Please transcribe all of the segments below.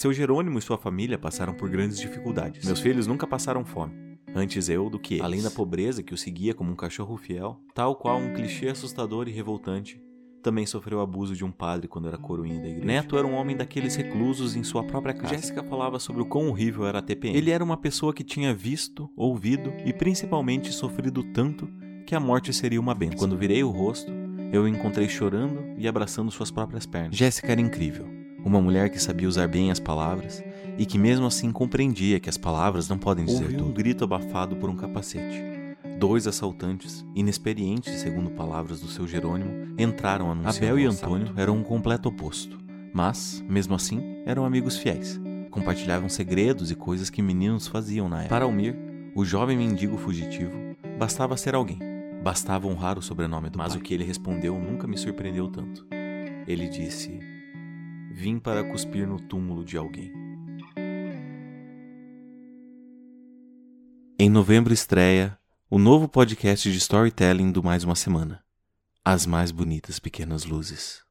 Seu Jerônimo e sua família passaram por grandes dificuldades. Meus filhos nunca passaram fome. Antes eu do que eles. Além da pobreza que o seguia como um cachorro fiel, tal qual um clichê assustador e revoltante, também sofreu abuso de um padre quando era coroinha da igreja. Neto era um homem daqueles reclusos em sua própria casa. Jéssica falava sobre o quão horrível era a TPM. Ele era uma pessoa que tinha visto, ouvido e principalmente sofrido tanto que a morte seria uma benção. Quando virei o rosto, eu o encontrei chorando e abraçando suas próprias pernas. Jéssica era incrível. Uma mulher que sabia usar bem as palavras e que mesmo assim compreendia que as palavras não podem dizer Ouvi tudo. um grito abafado por um capacete. Dois assaltantes, inexperientes segundo palavras do seu Jerônimo, entraram anunciando Abel e Antônio eram um completo oposto, mas, mesmo assim, eram amigos fiéis. Compartilhavam segredos e coisas que meninos faziam na época. Para Almir, o jovem mendigo fugitivo, bastava ser alguém. Bastava honrar o sobrenome do Mas pai. o que ele respondeu nunca me surpreendeu tanto. Ele disse: Vim para cuspir no túmulo de alguém. Em novembro estreia o novo podcast de storytelling do Mais Uma Semana. As mais bonitas pequenas luzes.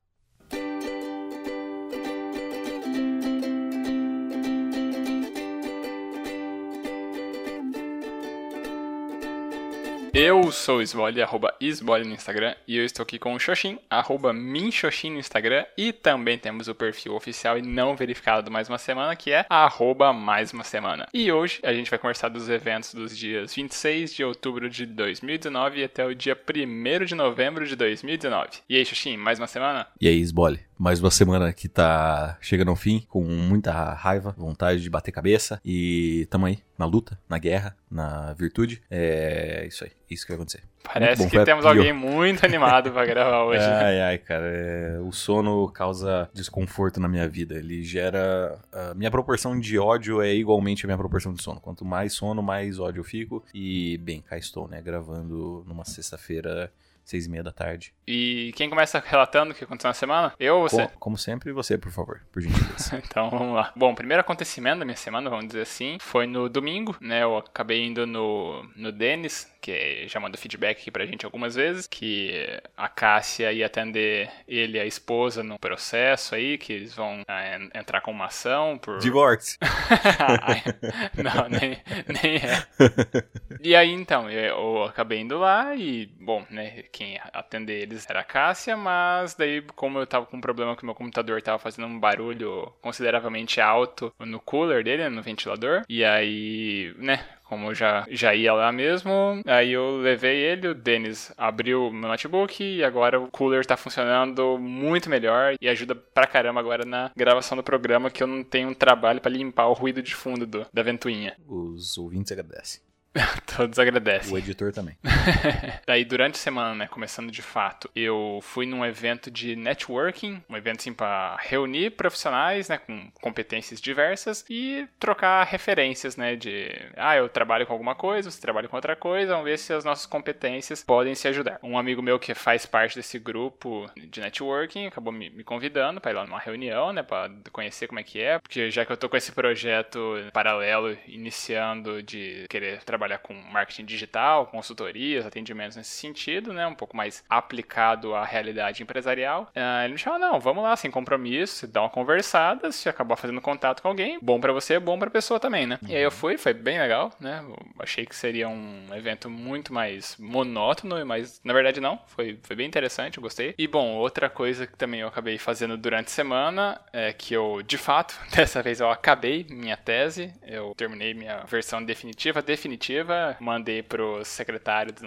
Eu sou o Sbole, arroba Sbole no Instagram, e eu estou aqui com o Xoxin, arroba Minxoxin no Instagram, e também temos o perfil oficial e não verificado mais uma semana, que é arroba mais uma semana. E hoje a gente vai conversar dos eventos dos dias 26 de outubro de 2019 até o dia 1 de novembro de 2019. E aí, Xoxin, mais uma semana? E aí, Sbole? Mais uma semana que tá chegando ao fim, com muita raiva, vontade de bater cabeça, e tamo aí, na luta, na guerra, na virtude. É isso aí, isso que vai acontecer. Parece bom, que temos alguém muito animado para gravar hoje. Né? Ai, ai, cara, é... o sono causa desconforto na minha vida. Ele gera. A minha proporção de ódio é igualmente a minha proporção de sono. Quanto mais sono, mais ódio eu fico. E, bem, cá estou, né, gravando numa sexta-feira seis e meia da tarde. E quem começa relatando o que aconteceu na semana? Eu ou você? Como, como sempre, você, por favor, por gentileza. então, vamos lá. Bom, o primeiro acontecimento da minha semana, vamos dizer assim, foi no domingo, né? Eu acabei indo no, no Denis, que já mandou feedback aqui pra gente algumas vezes, que a Cássia ia atender ele e a esposa no processo aí, que eles vão é, entrar com uma ação por... Divórcio. não, nem, nem é. E aí, então, eu acabei indo lá e, bom, né, quem atender eles era a Cássia, mas daí, como eu tava com um problema que meu computador tava fazendo um barulho consideravelmente alto no cooler dele, no ventilador, e aí, né, como eu já, já ia lá mesmo. Aí eu levei ele, o Denis abriu meu notebook e agora o cooler tá funcionando muito melhor e ajuda pra caramba agora na gravação do programa que eu não tenho um trabalho para limpar o ruído de fundo do, da ventoinha. Os ouvintes agradecem. Todos agradecem. O editor também. Daí, durante a semana, né, começando de fato, eu fui num evento de networking, um evento assim para reunir profissionais, né, com competências diversas e trocar referências, né, de, ah, eu trabalho com alguma coisa, você trabalha com outra coisa, vamos ver se as nossas competências podem se ajudar. Um amigo meu que faz parte desse grupo de networking acabou me, me convidando para ir lá numa reunião, né, para conhecer como é que é, porque já que eu tô com esse projeto paralelo iniciando de querer trabalhar com marketing digital, consultorias, atendimentos nesse sentido, né? Um pouco mais aplicado à realidade empresarial. Uh, ele me chamou, não, vamos lá, sem compromisso, dá uma conversada, se acabar fazendo contato com alguém, bom para você, bom pra pessoa também, né? Uhum. E aí eu fui, foi bem legal, né? Eu achei que seria um evento muito mais monótono, mas na verdade não, foi, foi bem interessante, eu gostei. E bom, outra coisa que também eu acabei fazendo durante a semana é que eu, de fato, dessa vez eu acabei minha tese, eu terminei minha versão definitiva, definitiva definitiva, mandei pro secretário do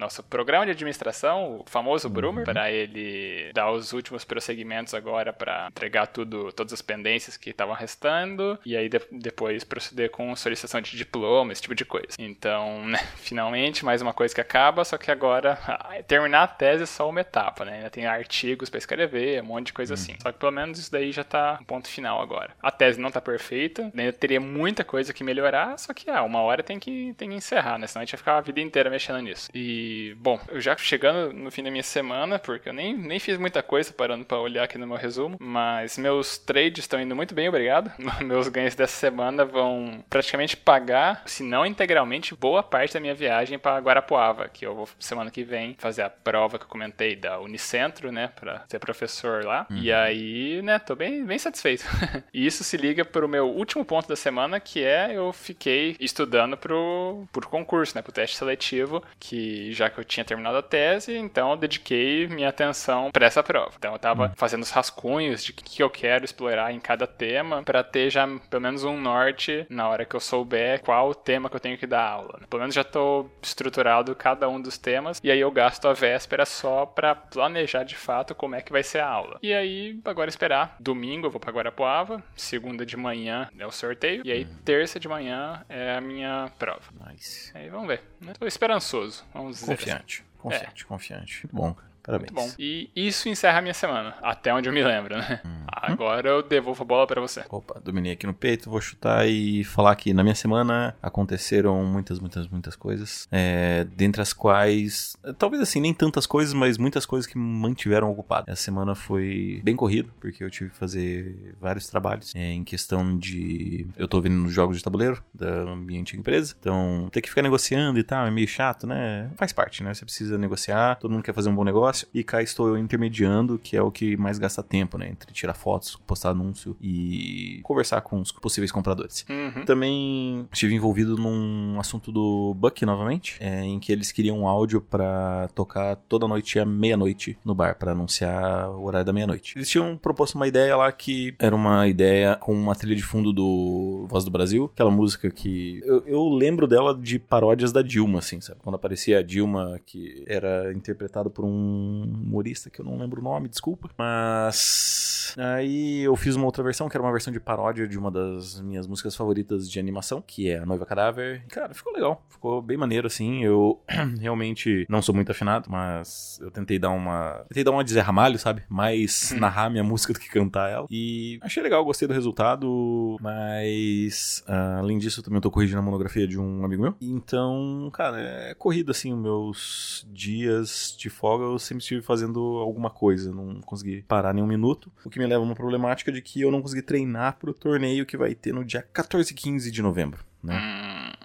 nosso programa de administração, o famoso uhum. Brumer, para ele dar os últimos prosseguimentos agora para entregar tudo, todas as pendências que estavam restando e aí de, depois proceder com solicitação de diploma, esse tipo de coisa. Então, né, finalmente mais uma coisa que acaba, só que agora terminar a tese é só uma etapa, né? Ainda tem artigos para escrever, um monte de coisa uhum. assim. Só que pelo menos isso daí já tá no ponto final agora. A tese não tá perfeita, ainda teria muita coisa que melhorar, só que ah, uma hora tem que tem que encerrar, né? Senão a gente vai ficar a vida inteira mexendo nisso. E E, bom, eu já chegando no fim da minha semana, porque eu nem, nem fiz muita coisa parando para olhar aqui no meu resumo, mas meus trades estão indo muito bem, obrigado. Meus ganhos dessa semana vão praticamente pagar, se não integralmente, boa parte da minha viagem para Guarapuava, que eu vou semana que vem fazer a prova que eu comentei da Unicentro, né, para ser professor lá. Uhum. E aí, né, tô bem, bem satisfeito. e isso se liga pro meu último ponto da semana, que é eu fiquei estudando pro, pro concurso, né, pro teste seletivo, que já que eu tinha terminado a tese, então eu dediquei minha atenção para essa prova. Então eu tava uhum. fazendo os rascunhos de o que eu quero explorar em cada tema, para ter já pelo menos um norte na hora que eu souber qual o tema que eu tenho que dar aula. Né? Pelo menos já tô estruturado cada um dos temas, e aí eu gasto a véspera só para planejar de fato como é que vai ser a aula. E aí, agora esperar. Domingo eu vou para Guarapuava, segunda de manhã é o sorteio, e aí uhum. terça de manhã é a minha prova. Nice. Aí vamos ver. Né? Tô esperançoso, vamos Confiante, confiante, é. confiante. Muito bom, cara. Parabéns. Muito bom. E isso encerra a minha semana, até onde eu me lembro, né? Uhum. Agora eu devolvo a bola para você. Opa, dominei aqui no peito, vou chutar e falar que na minha semana aconteceram muitas, muitas, muitas coisas. É, dentre as quais, talvez assim, nem tantas coisas, mas muitas coisas que me mantiveram ocupado. Essa semana foi bem corrido, porque eu tive que fazer vários trabalhos é, em questão de. Eu tô vendo nos jogos de tabuleiro da minha antiga empresa, então ter que ficar negociando e tal é meio chato, né? Faz parte, né? Você precisa negociar, todo mundo quer fazer um bom negócio negócio e cá estou eu intermediando, que é o que mais gasta tempo, né? Entre tirar fotos, postar anúncio e conversar com os possíveis compradores. Uhum. Também estive envolvido num assunto do Buck novamente, é, em que eles queriam um áudio para tocar toda noite à meia-noite no bar, para anunciar o horário da meia-noite. Eles tinham proposto uma ideia lá que era uma ideia com uma trilha de fundo do Voz do Brasil, aquela música que eu, eu lembro dela de paródias da Dilma, assim, sabe? Quando aparecia a Dilma, que era interpretado por um humorista que eu não lembro o nome, desculpa. Mas aí eu fiz uma outra versão, que era uma versão de paródia de uma das minhas músicas favoritas de animação, que é A Noiva Cadáver. Cara, ficou legal, ficou bem maneiro assim. Eu realmente não sou muito afinado, mas eu tentei dar uma. Tentei dar uma de Zé Ramalho, sabe? Mais hum. narrar minha música do que cantar ela. E achei legal, gostei do resultado, mas uh, além disso, eu também tô corrigindo a monografia de um amigo meu. Então, cara, é corrido assim, os meus dias de folga eu sempre estive fazendo alguma coisa, não consegui parar nem um minuto, o que me leva a uma problemática de que eu não consegui treinar pro torneio que vai ter no dia 14 e 15 de novembro né?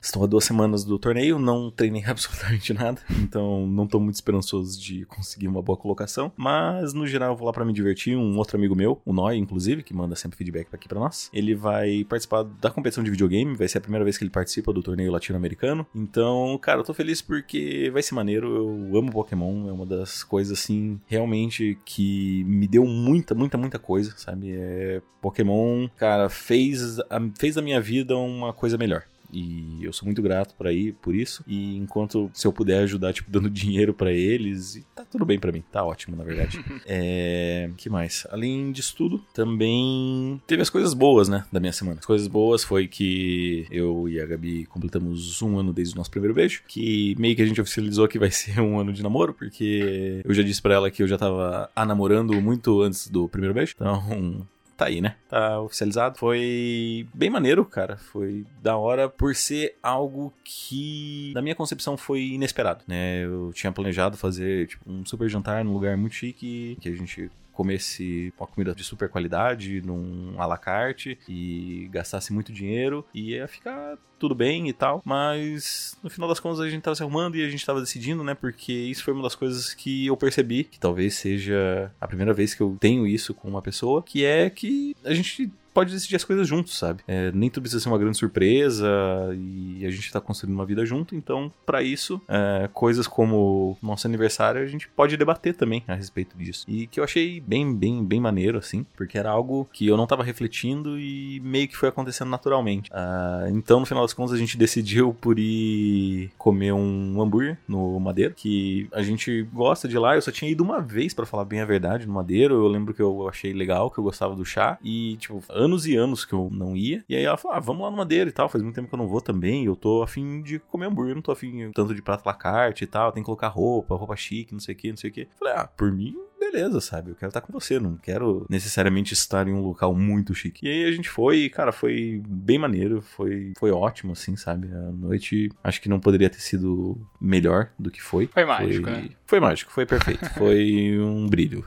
Estou há duas semanas do torneio, não treinei absolutamente nada, então não estou muito esperançoso de conseguir uma boa colocação, mas no geral eu vou lá para me divertir. Um outro amigo meu, o Noy, inclusive, que manda sempre feedback aqui para nós, ele vai participar da competição de videogame, vai ser a primeira vez que ele participa do torneio latino-americano. Então, cara, eu tô feliz porque vai ser maneiro. Eu amo Pokémon, é uma das coisas assim, realmente que me deu muita, muita, muita coisa, sabe? É Pokémon, cara, fez, fez da minha vida uma coisa melhor. E eu sou muito grato para ir por isso. E enquanto se eu puder ajudar, tipo, dando dinheiro para eles, tá tudo bem para mim. Tá ótimo, na verdade. é. que mais? Além disso tudo, também teve as coisas boas, né? Da minha semana. As coisas boas foi que eu e a Gabi completamos um ano desde o nosso primeiro beijo. Que meio que a gente oficializou que vai ser um ano de namoro, porque eu já disse para ela que eu já tava a namorando muito antes do primeiro beijo. Então, tá aí, né? Tá oficializado. Foi bem maneiro, cara. Foi da hora por ser algo que, na minha concepção, foi inesperado, né? Eu tinha planejado fazer tipo, um super jantar num lugar muito chique, que a gente comesse uma comida de super qualidade num à la carte e gastasse muito dinheiro e ia ficar tudo bem e tal, mas no final das contas a gente tava se arrumando e a gente tava decidindo, né? Porque isso foi uma das coisas que eu percebi, que talvez seja a primeira vez que eu tenho isso com uma pessoa, que é que a gente pode decidir as coisas juntos, sabe? É, nem tudo precisa ser uma grande surpresa e a gente tá construindo uma vida junto, então, para isso, é, coisas como nosso aniversário, a gente pode debater também a respeito disso. E que eu achei bem, bem, bem maneiro, assim, porque era algo que eu não tava refletindo e meio que foi acontecendo naturalmente. Uh, então, no final das contas, a gente decidiu por ir comer um hambúrguer no Madeiro, que a gente gosta de lá. Eu só tinha ido uma vez, para falar bem a verdade, no Madeiro. Eu lembro que eu achei legal, que eu gostava do chá. E, tipo, anos e anos que eu não ia. E aí ela falou: ah, vamos lá no Madeira e tal. Faz muito tempo que eu não vou também. Eu tô afim de comer hambúrguer, não tô afim tanto de prato la carte e tal. Tem que colocar roupa, roupa chique, não sei o que, não sei o que. Falei, ah, por mim, beleza, sabe? Eu quero estar com você, não quero necessariamente estar em um local muito chique. E aí a gente foi e, cara, foi bem maneiro, foi, foi ótimo, assim, sabe? A noite acho que não poderia ter sido melhor do que foi. Foi mágico, foi, né? Foi mágico, foi perfeito. Foi um brilho.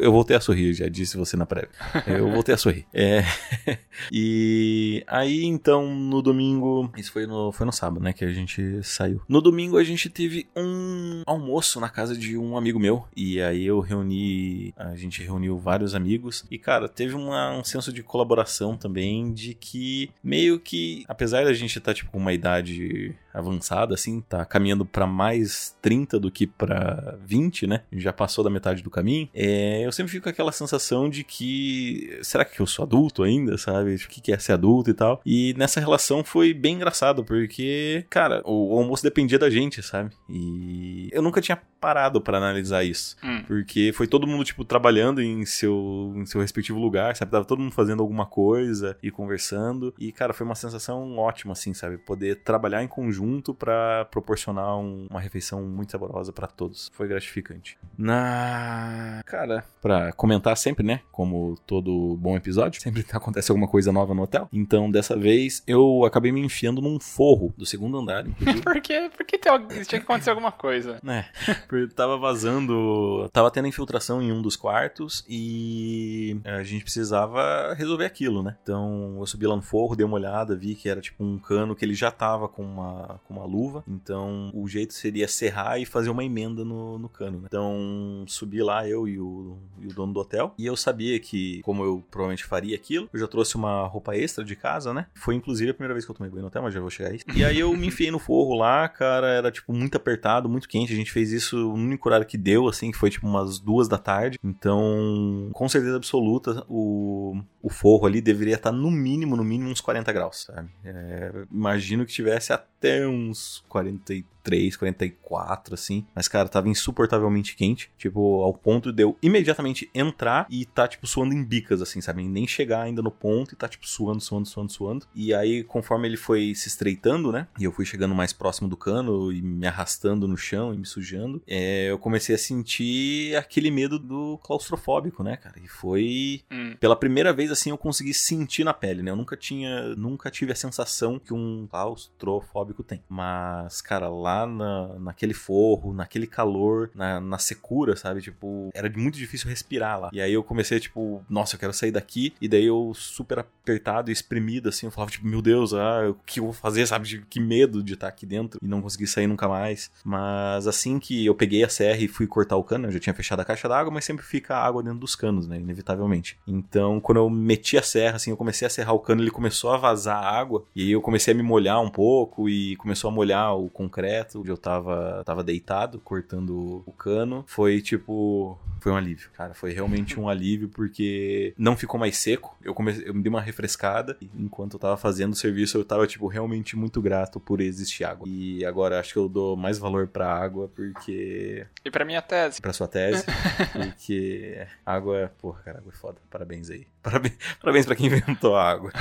eu voltei a sorrir, já disse você na prévia. Eu voltei a sorrir. É. e aí, então, no domingo. Isso foi no, foi no sábado, né? Que a gente saiu. No domingo a gente teve um almoço na casa de um amigo meu. E aí eu reuni. A gente reuniu vários amigos. E, cara, teve uma, um senso de colaboração também. De que meio que, apesar da gente estar, tá, tipo, com uma idade avançada, assim, tá caminhando para mais 30 do que para 20, né? Já passou da metade do caminho. É, eu sempre fico com aquela sensação de que será que eu sou adulto ainda, sabe? O que é ser adulto e tal. E nessa relação foi bem engraçado, porque, cara, o, o almoço dependia da gente, sabe? E eu nunca tinha parado para analisar isso. Hum. Porque foi todo mundo, tipo, trabalhando em seu, em seu respectivo lugar, sabe? Tava todo mundo fazendo alguma coisa e conversando. E, cara, foi uma sensação ótima, assim, sabe? Poder trabalhar em conjunto junto para proporcionar um, uma refeição muito saborosa para todos. Foi gratificante. Na. Cara, para comentar sempre, né? Como todo bom episódio, sempre acontece alguma coisa nova no hotel. Então, dessa vez, eu acabei me enfiando num forro do segundo andar, inclusive. Por quê? Porque tinha que acontecer alguma coisa. É, porque tava vazando. Tava tendo infiltração em um dos quartos e a gente precisava resolver aquilo, né? Então, eu subi lá no forro, dei uma olhada, vi que era tipo um cano que ele já tava com uma com uma luva. Então o jeito seria serrar e fazer uma emenda no, no cano. Né? Então subi lá eu e o, e o, dono do hotel. E eu sabia que, como eu provavelmente faria aquilo, eu já trouxe uma roupa extra de casa, né? Foi inclusive a primeira vez que eu tomei banho no hotel, mas já vou chegar aí. E aí eu me enfiei no forro lá, cara, era tipo muito apertado, muito quente. A gente fez isso no único horário que deu, assim, que foi tipo umas duas da tarde. Então, com certeza absoluta, o, o forro ali deveria estar no mínimo, no mínimo uns 40 graus, sabe? É, imagino que tivesse até uns 43, 44, assim. Mas, cara, tava insuportavelmente quente. Tipo, ao ponto de eu imediatamente entrar e tá, tipo, suando em bicas, assim, sabe? Nem chegar ainda no ponto e tá, tipo, suando, suando, suando, suando. E aí, conforme ele foi se estreitando, né? E eu fui chegando mais próximo do cano e me arrastando no chão e me sujando, é, eu comecei a sentir aquele medo do claustrofóbico, né, cara? E foi. Hum. Pela primeira vez, assim, eu consegui sentir na pele, né? Eu nunca tinha. Nunca tive a sensação que um claustrofóbico tem. Mas, cara, lá na, naquele forro, naquele calor, na, na secura, sabe? Tipo, era muito difícil respirar lá. E aí eu comecei, tipo, nossa, eu quero sair daqui. E daí eu, super apertado e espremido, assim, eu falava, tipo, meu Deus, ah, o que eu vou fazer, sabe? Que medo de estar aqui dentro e não conseguir sair nunca mais. Mas assim que eu peguei a serra e fui cortar o cano, eu já tinha fechado a caixa d'água, mas sempre fica água dentro dos canos, né? Inevitavelmente. Então, quando eu meti a serra, assim, eu comecei a serrar o cano, ele começou a vazar água. E aí eu comecei a me molhar um pouco e começou a molhar o concreto onde eu tava, tava deitado, cortando o cano. Foi tipo. Foi um alívio, cara. Foi realmente um alívio porque não ficou mais seco. Eu comecei, eu me dei uma refrescada. E enquanto eu tava fazendo o serviço, eu tava, tipo, realmente muito grato por existir água. E agora acho que eu dou mais valor pra água porque. E pra minha tese. Pra sua tese. porque água, porra, cara, água é foda. Parabéns aí. Parabéns, parabéns pra quem inventou a água.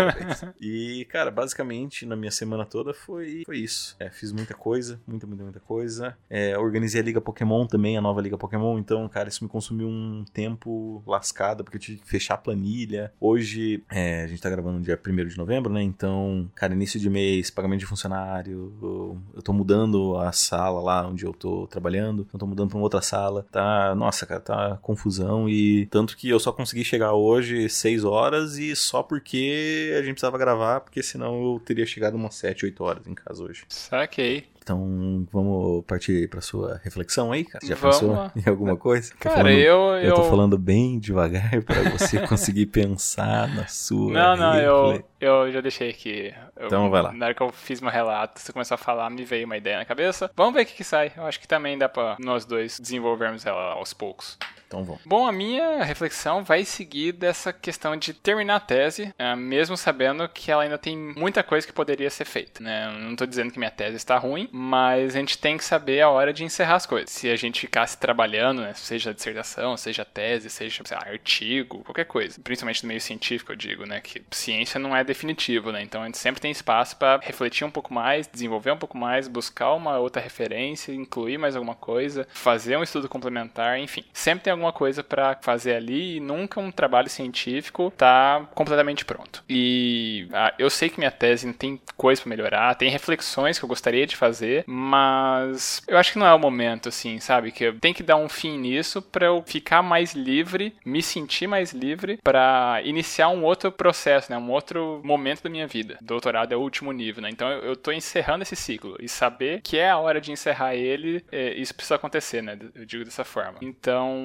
e, cara, basicamente, na minha semana toda foi, foi isso. É, fiz muita coisa, muita, muita, muita coisa. É, organizei a Liga Pokémon também, a nova Liga Pokémon. Então, cara, isso me consumiu um tempo lascado, porque eu tive que fechar a planilha. Hoje, é, a gente tá gravando no dia 1 de novembro, né? Então, cara, início de mês, pagamento de funcionário. Eu, eu tô mudando a sala lá onde eu tô trabalhando. Eu tô mudando pra uma outra sala. Tá, nossa, cara, tá confusão. E tanto que eu só consegui chegar hoje 6 horas e só porque a gente precisava gravar, porque senão eu teria chegado umas 7, 8 horas em casa hoje. Saquei. Então, vamos partir para sua reflexão aí, cara? Já vamos pensou lá. em alguma coisa? Cara, falando, eu, eu... Eu tô falando bem devagar para você conseguir pensar na sua Não, não, eu, eu já deixei aqui. Eu, então vai lá. Na hora que eu fiz meu relato, você começou a falar, me veio uma ideia na cabeça. Vamos ver o que, que sai. Eu acho que também dá pra nós dois desenvolvermos ela aos poucos. Então vamos. Bom, a minha reflexão vai seguir dessa questão de terminar a tese, é, mesmo sabendo que ela ainda tem muita coisa que poderia ser feita. Né? Não estou dizendo que minha tese está ruim, mas a gente tem que saber a hora de encerrar as coisas. Se a gente ficasse trabalhando, né, seja dissertação, seja tese, seja lá, artigo, qualquer coisa, principalmente no meio científico, eu digo, né, que ciência não é definitivo, né? Então a gente sempre tem espaço para refletir um pouco mais, desenvolver um pouco mais, buscar uma outra referência, incluir mais alguma coisa, fazer um estudo complementar, enfim, sempre tem alguma coisa para fazer ali e nunca um trabalho científico tá completamente pronto. E ah, eu sei que minha tese tem coisa para melhorar, tem reflexões que eu gostaria de fazer, mas eu acho que não é o momento, assim, sabe? Que eu tenho que dar um fim nisso para eu ficar mais livre, me sentir mais livre para iniciar um outro processo, né? Um outro momento da minha vida. Doutorado é o último nível, né? Então eu, eu tô encerrando esse ciclo e saber que é a hora de encerrar ele, é, isso precisa acontecer, né? Eu digo dessa forma. Então,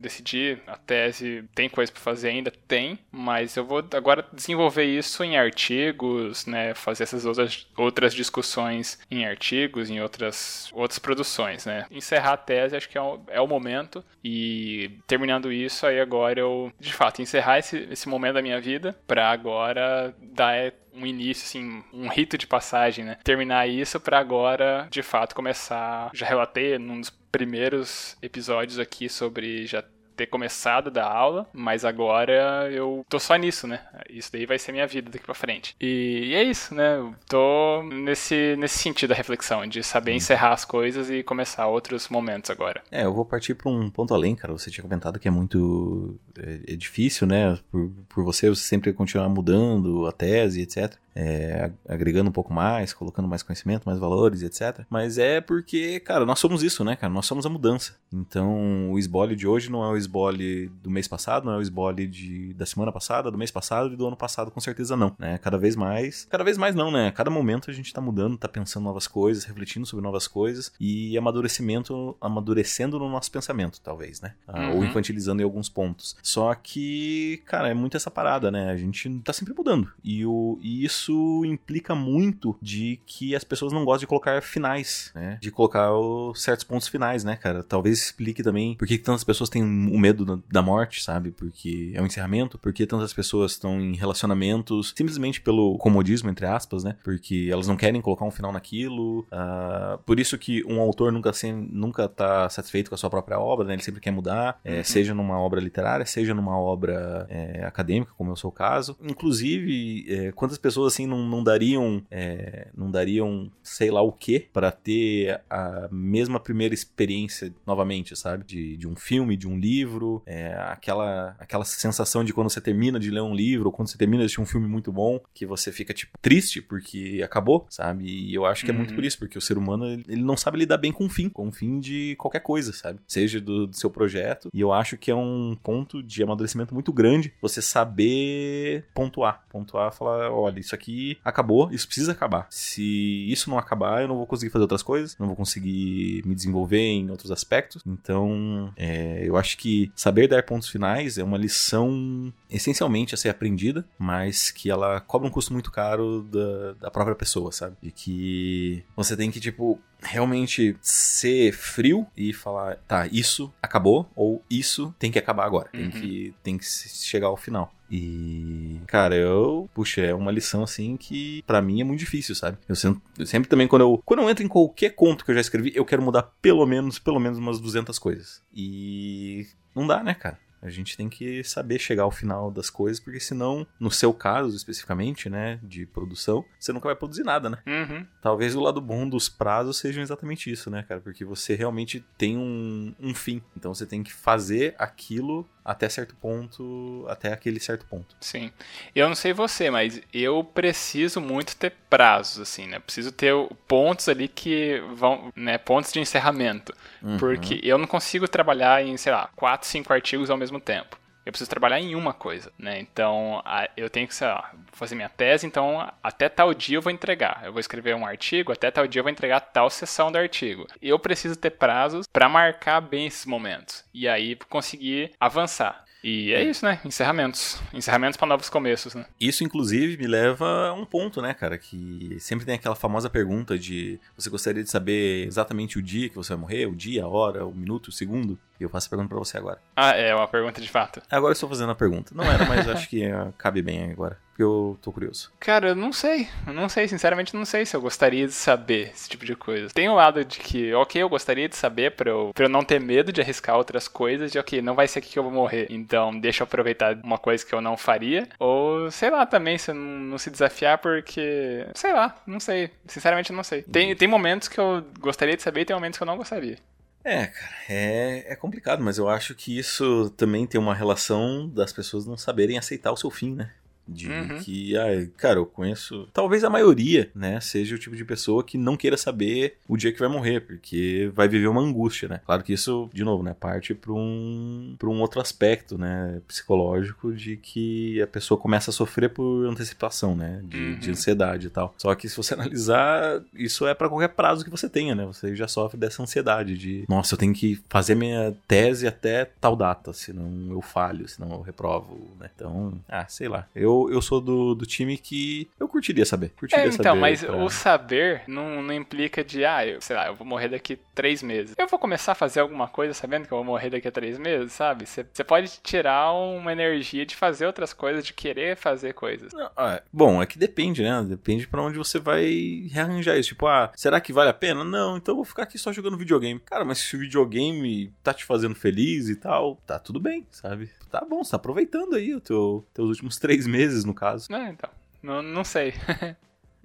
decidi, a tese tem coisa para fazer ainda? Tem, mas eu vou agora desenvolver isso em artigos, né? Fazer essas outras, outras discussões em artigos, em outras, outras produções, né? Encerrar a tese acho que é o, é o momento e terminando isso, aí agora eu, de fato, encerrar esse, esse momento da minha vida para agora dar um início, assim, um rito de passagem, né? Terminar isso para agora, de fato, começar. Já relatei num dos primeiros episódios aqui sobre já ter começado da aula, mas agora eu tô só nisso, né? Isso daí vai ser minha vida daqui pra frente. E, e é isso, né? Eu tô nesse, nesse sentido da reflexão, de saber encerrar as coisas e começar outros momentos agora. É, eu vou partir pra um ponto além, cara. Você tinha comentado que é muito é, é difícil, né? Por, por você, você sempre continuar mudando a tese, etc é, agregando um pouco mais, colocando mais conhecimento, mais valores, etc. Mas é porque, cara, nós somos isso, né, cara? Nós somos a mudança. Então, o esbole de hoje não é o esbole do mês passado, não é o esbole de, da semana passada, do mês passado e do ano passado, com certeza não, né? Cada vez mais, cada vez mais não, né? Cada momento a gente tá mudando, tá pensando novas coisas, refletindo sobre novas coisas e amadurecimento, amadurecendo no nosso pensamento, talvez, né? Ah, uhum. Ou infantilizando em alguns pontos. Só que, cara, é muito essa parada, né? A gente tá sempre mudando. E, o, e isso implica muito de que as pessoas não gostam de colocar finais, né? De colocar os certos pontos finais, né, cara? Talvez explique também por que tantas pessoas têm o medo da morte, sabe? Porque é um encerramento, porque tantas pessoas estão em relacionamentos simplesmente pelo comodismo, entre aspas, né? Porque elas não querem colocar um final naquilo. Uh, por isso que um autor nunca, sem, nunca tá satisfeito com a sua própria obra, né? Ele sempre quer mudar, é, uhum. seja numa obra literária, seja numa obra é, acadêmica, como é o seu caso. Inclusive, é, quantas pessoas assim não, não dariam é, não dariam sei lá o que para ter a mesma primeira experiência novamente, sabe? De, de um filme, de um livro, é, aquela, aquela sensação de quando você termina de ler um livro ou quando você termina de assistir um filme muito bom, que você fica tipo triste porque acabou, sabe? E eu acho que é muito por uhum. isso, porque o ser humano ele não sabe lidar bem com o fim, com o fim de qualquer coisa, sabe? Seja do, do seu projeto. E eu acho que é um ponto de amadurecimento muito grande você saber pontuar, pontuar, falar, olha, isso aqui aqui acabou, isso precisa acabar. Se isso não acabar, eu não vou conseguir fazer outras coisas, não vou conseguir me desenvolver em outros aspectos. Então, é, eu acho que saber dar pontos finais é uma lição essencialmente a ser aprendida, mas que ela cobra um custo muito caro da, da própria pessoa, sabe? E que você tem que, tipo, realmente ser frio e falar, tá, isso acabou ou isso tem que acabar agora. Tem, uhum. que, tem que chegar ao final. E, cara, eu, puxa, é uma lição assim que para mim é muito difícil, sabe? Eu sempre, eu sempre, também quando eu, quando eu entro em qualquer conto que eu já escrevi, eu quero mudar pelo menos, pelo menos umas 200 coisas. E não dá, né, cara? A gente tem que saber chegar ao final das coisas, porque senão, no seu caso especificamente, né, de produção, você nunca vai produzir nada, né? Uhum. Talvez o lado bom dos prazos sejam exatamente isso, né, cara? Porque você realmente tem um, um fim. Então você tem que fazer aquilo até certo ponto, até aquele certo ponto. Sim. Eu não sei você, mas eu preciso muito ter prazos, assim, né? Preciso ter pontos ali que vão, né, pontos de encerramento. Uhum. Porque eu não consigo trabalhar em, sei lá, quatro, cinco artigos ao mesmo tempo. Eu preciso trabalhar em uma coisa, né? Então, eu tenho que, sei lá, fazer minha tese, então até tal dia eu vou entregar. Eu vou escrever um artigo, até tal dia eu vou entregar tal sessão do artigo. Eu preciso ter prazos para marcar bem esses momentos e aí conseguir avançar. E é isso, né? Encerramentos. Encerramentos para novos começos, né? Isso, inclusive, me leva a um ponto, né, cara? Que sempre tem aquela famosa pergunta de você gostaria de saber exatamente o dia que você vai morrer, o dia, a hora, o minuto, o segundo? E eu faço a pergunta para você agora. Ah, é uma pergunta de fato. Agora eu estou fazendo a pergunta. Não era, mas acho que uh, cabe bem agora porque eu tô curioso. Cara, eu não sei. Eu não sei, sinceramente não sei se eu gostaria de saber esse tipo de coisa. Tem o lado de que, ok, eu gostaria de saber pra eu, pra eu não ter medo de arriscar outras coisas, de ok, não vai ser aqui que eu vou morrer. Então, deixa eu aproveitar uma coisa que eu não faria. Ou, sei lá, também, se não, não se desafiar, porque. Sei lá, não sei. Sinceramente, não sei. Tem, tem momentos que eu gostaria de saber e tem momentos que eu não gostaria. É, cara, é, é complicado, mas eu acho que isso também tem uma relação das pessoas não saberem aceitar o seu fim, né? De Uhum. que, ah, cara, eu conheço. Talvez a maioria, né, seja o tipo de pessoa que não queira saber o dia que vai morrer, porque vai viver uma angústia, né? Claro que isso, de novo, né, parte para um, pra um outro aspecto, né, psicológico, de que a pessoa começa a sofrer por antecipação, né, de, Uhum. de ansiedade e tal. Só que se você analisar, isso é para qualquer prazo que você tenha, né? Você já sofre dessa ansiedade de, nossa, eu tenho que fazer minha tese até tal data, senão eu falho, senão eu reprovo, né? Então, ah, sei lá. Eu, eu sou do, do time que eu curtiria saber. Curtiria É, então, saber mas pra- o saber não, não implica de, ah, eu, sei lá, eu vou morrer daqui três meses. Eu vou começar a fazer alguma coisa sabendo que eu vou morrer daqui a três meses, sabe? Você pode tirar uma energia de fazer outras coisas, de querer fazer coisas. Não, ah, bom, é que depende, né? Depende pra onde você vai rearranjar isso. Tipo, ah, será que vale a pena? Não, então eu vou ficar aqui só jogando videogame. Cara, mas se o videogame tá te fazendo feliz e tal, tá tudo bem, sabe? Tá bom, você tá aproveitando aí os teu, teus últimos três meses, no caso. É, então. Não, não sei.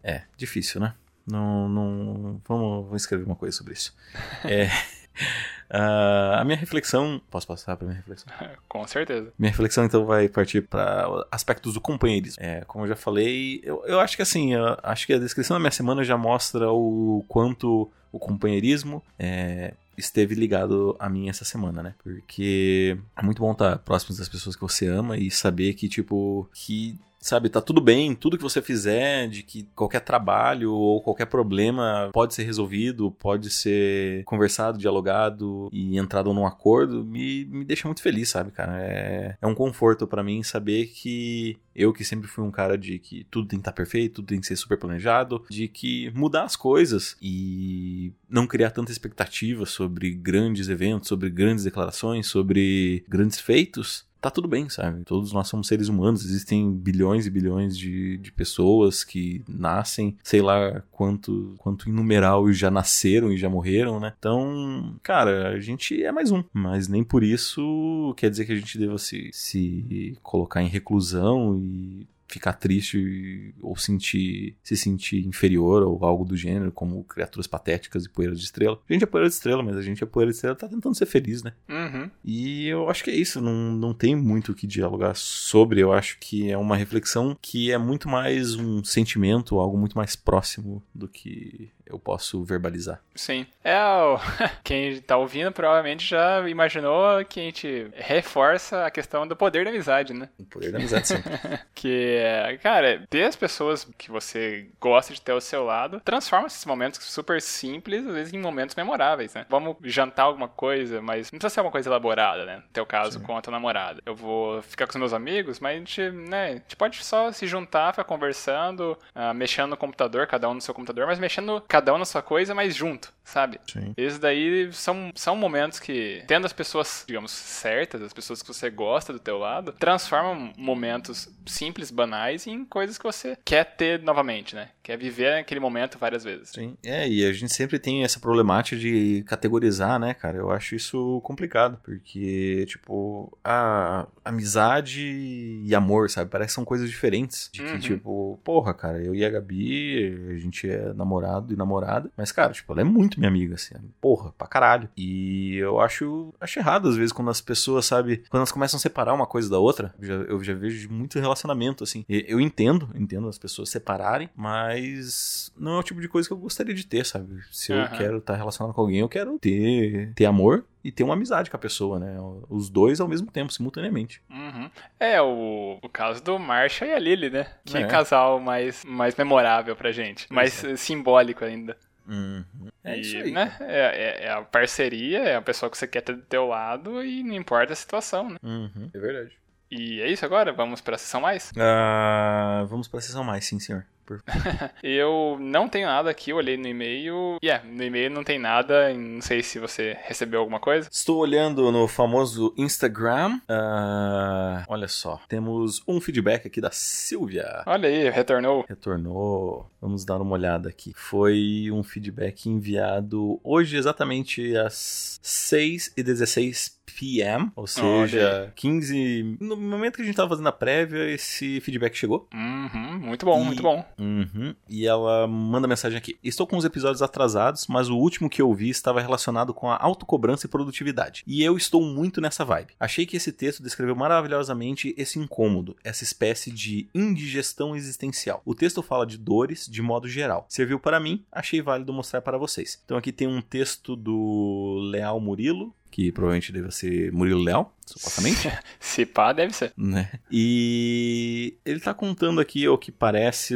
É, difícil, né? Não, não. Vamos, vamos escrever uma coisa sobre isso. É. ah, a minha reflexão. Posso passar pra minha reflexão? Com certeza. Minha reflexão então vai partir para aspectos do companheirismo. É, como eu já falei, eu, eu acho que assim, eu acho que a descrição da minha semana já mostra o quanto o companheirismo é, esteve ligado a mim essa semana, né? Porque é muito bom estar próximo das pessoas que você ama e saber que, tipo, que sabe, tá tudo bem, tudo que você fizer, de que qualquer trabalho ou qualquer problema pode ser resolvido, pode ser conversado, dialogado e entrado num acordo, me, me deixa muito feliz, sabe, cara? É, é um conforto pra mim saber que eu que sempre fui um cara de que tudo tem que estar perfeito, tudo tem que ser super planejado, de que mudar as coisas e não criar tanta expectativa sobre grandes eventos, sobre grandes declarações, sobre grandes feitos, tá tudo bem, sabe? Todos nós somos seres humanos, existem bilhões e bilhões de, de pessoas que nascem, sei lá quanto, quanto inumeral já nasceram e já morreram, né? Então, cara, a gente é mais um, mas nem por isso quer dizer que a gente deva se, se colocar em reclusão e ficar triste ou sentir se sentir inferior ou algo do gênero, como criaturas patéticas e poeira de estrela. A gente é poeira de estrela, mas a gente é poeira de estrela tá tentando ser feliz, né? Uhum. E eu acho que é isso, não, não tem muito o que dialogar sobre. Eu acho que é uma reflexão que é muito mais um sentimento, algo muito mais próximo do que eu posso verbalizar. Sim. É, o... quem tá ouvindo provavelmente já imaginou que a gente reforça a questão do poder da amizade, né? O poder da amizade sempre. Que, cara, ter as pessoas que você gosta de ter ao seu lado transforma esses momentos super simples, às vezes, em momentos memoráveis, né? Vamos jantar alguma coisa, mas não precisa ser uma coisa elaborada, né? No teu caso, Sim. com a tua namorada. Eu vou ficar com os meus amigos, mas a gente, né? A gente pode só se juntar, ficar conversando, ah, mexendo no computador, cada um no seu computador, mas mexendo cada um na sua coisa, mas junto, sabe? Sim. Esses daí são, são momentos que, tendo as pessoas, digamos, certas, as pessoas que você gosta do teu lado, transformam momentos simples, banais, em coisas que você quer ter novamente, né? Quer viver aquele momento várias vezes. Sim. É, e a gente sempre tem essa problemática de categorizar, né, cara? Eu acho isso complicado, porque, tipo, a amizade e amor, sabe? Parece que são coisas diferentes. De que, Uhum. tipo, porra, cara, eu e a Gabi, a gente é namorado e namorada, mas, cara, tipo, ela é muito minha amiga, assim, porra, pra caralho. E eu acho, acho errado, às vezes, quando as pessoas, sabe, quando elas começam a separar uma coisa da outra, eu já, eu já vejo muito relacionamento, assim. Eu entendo, entendo as pessoas separarem, mas não é o tipo de coisa que eu gostaria de ter, sabe? Se eu Aham. quero estar relacionado com alguém, eu quero ter, ter amor e ter uma amizade com a pessoa, né? Os dois ao mesmo tempo, simultaneamente. Uhum. É, o, o caso do Marshall e a Lily, né? Que É. casal mais, mais memorável pra gente. Mais eh, simbólico ainda. É E, isso aí. Né? É, é- é a parceria, é a pessoa que você quer ter do teu lado e não importa a situação, né? Uhum, é verdade. E é isso agora? Vamos pra sessão mais? Ah, vamos pra sessão mais, sim, senhor. Por- Eu não tenho nada aqui, eu olhei no e-mail. E é, no e-mail não tem nada, não sei se você recebeu alguma coisa. Estou olhando no famoso Instagram. Ah, olha só, temos um feedback aqui da Silvia. Olha aí, retornou. Retornou. Vamos dar uma olhada aqui. Foi um feedback enviado hoje, exatamente às 6h16 p.m. Ou seja, 15. No momento que a gente tava fazendo a prévia, esse feedback chegou. Uhum, muito bom, E- muito bom. Uhum. E ela manda mensagem aqui. Estou com os episódios atrasados, mas o último que eu vi estava relacionado com a autocobrança e produtividade. E eu estou muito nessa vibe. Achei que esse texto descreveu maravilhosamente esse incômodo, essa espécie de indigestão existencial. O texto fala de dores de modo geral. Serviu para mim, achei válido mostrar para vocês. Então aqui tem um texto do Leal Murilo, que provavelmente deve ser Murilo Leal, supostamente. Se pá, deve ser. Né? E ele tá contando aqui o que parece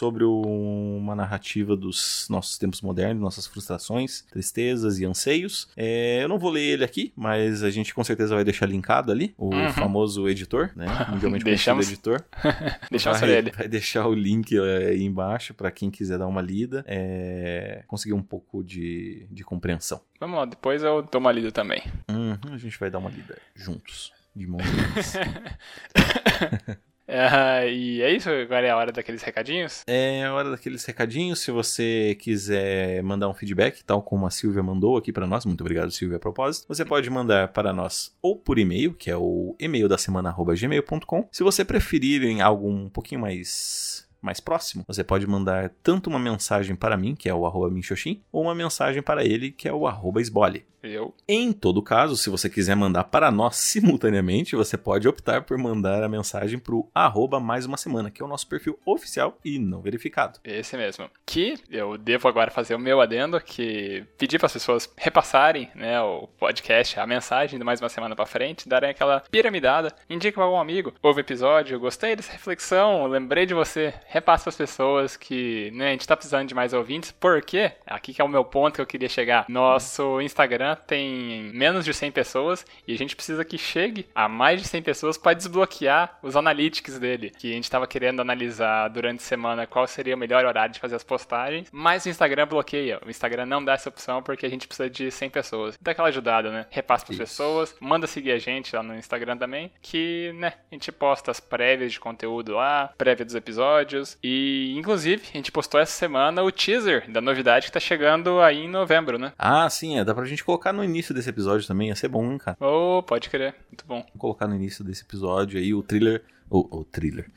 sobre uma narrativa dos nossos tempos modernos, nossas frustrações, tristezas e anseios. É, eu não vou ler ele aqui, mas a gente com certeza vai deixar linkado ali, o uhum. famoso editor, né? Mundialmente Deixamos... editor. Deixamos vai, ele. Vai deixar o link é, aí embaixo para quem quiser dar uma lida, é, conseguir um pouco de, de compreensão. Vamos lá, depois eu dou uma lida também. Uhum, a gente vai dar uma lida juntos, de mãos Uh, e é isso? Agora é a hora daqueles recadinhos? É a hora daqueles recadinhos. Se você quiser mandar um feedback, tal como a Silvia mandou aqui para nós, muito obrigado, Silvia, a propósito, você pode mandar para nós ou por e-mail, que é o e-mail da semana gmail.com. Se você preferir em algo um pouquinho mais mais próximo, você pode mandar tanto uma mensagem para mim, que é o arroba minxoxin, ou uma mensagem para ele, que é o arroba esbole. Eu. Em todo caso, se você quiser mandar para nós simultaneamente, você pode optar por mandar a mensagem para o arroba mais uma semana, que é o nosso perfil oficial e não verificado. Esse mesmo. Que eu devo agora fazer o meu adendo, que pedir para as pessoas repassarem né, o podcast, a mensagem de mais uma semana para frente, darem aquela piramidada, indica para algum amigo, ouve o episódio, gostei dessa reflexão, lembrei de você, repassa para as pessoas que né, a gente está precisando de mais ouvintes, porque, aqui que é o meu ponto que eu queria chegar, nosso Instagram tem menos de 100 pessoas e a gente precisa que chegue a mais de 100 pessoas para desbloquear os analytics dele, que a gente estava querendo analisar durante a semana qual seria o melhor horário de fazer as postagens, mas o Instagram bloqueia. O Instagram não dá essa opção porque a gente precisa de 100 pessoas. Dá aquela ajudada, né? Repassa para as pessoas, manda seguir a gente lá no Instagram também, que, né, a gente posta as prévias de conteúdo lá, prévia dos episódios e, inclusive, a gente postou essa semana o teaser da novidade que tá chegando aí em novembro, né? Ah, sim, é, dá pra gente colocar colocar no início desse episódio também, ia ser bom, hein, cara. Oh, pode crer. Muito bom. Vou colocar no início desse episódio aí o thriller o, o thriller,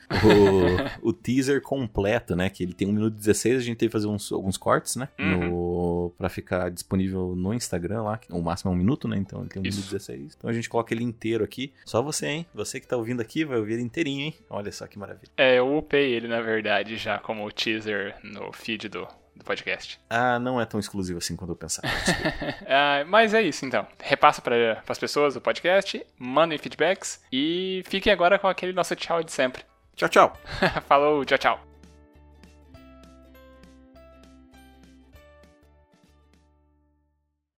o, o, teaser completo, né? Que ele tem 1 minuto e 16, a gente teve que fazer uns, alguns cortes, né? Uhum. No, pra ficar disponível no Instagram lá, o máximo é um minuto, né? Então ele tem 1 minuto e 16. Então a gente coloca ele inteiro aqui. Só você, hein? Você que tá ouvindo aqui vai ouvir ele inteirinho, hein? Olha só que maravilha. É, eu upei ele, na verdade, já como teaser no feed do, do podcast. Ah, não é tão exclusivo assim quando eu pensar. ah, mas é isso então. Repassa para as pessoas o podcast, mandem feedbacks e fiquem agora com aquele nosso tchau de sempre. Tchau, tchau. Falou, tchau, tchau.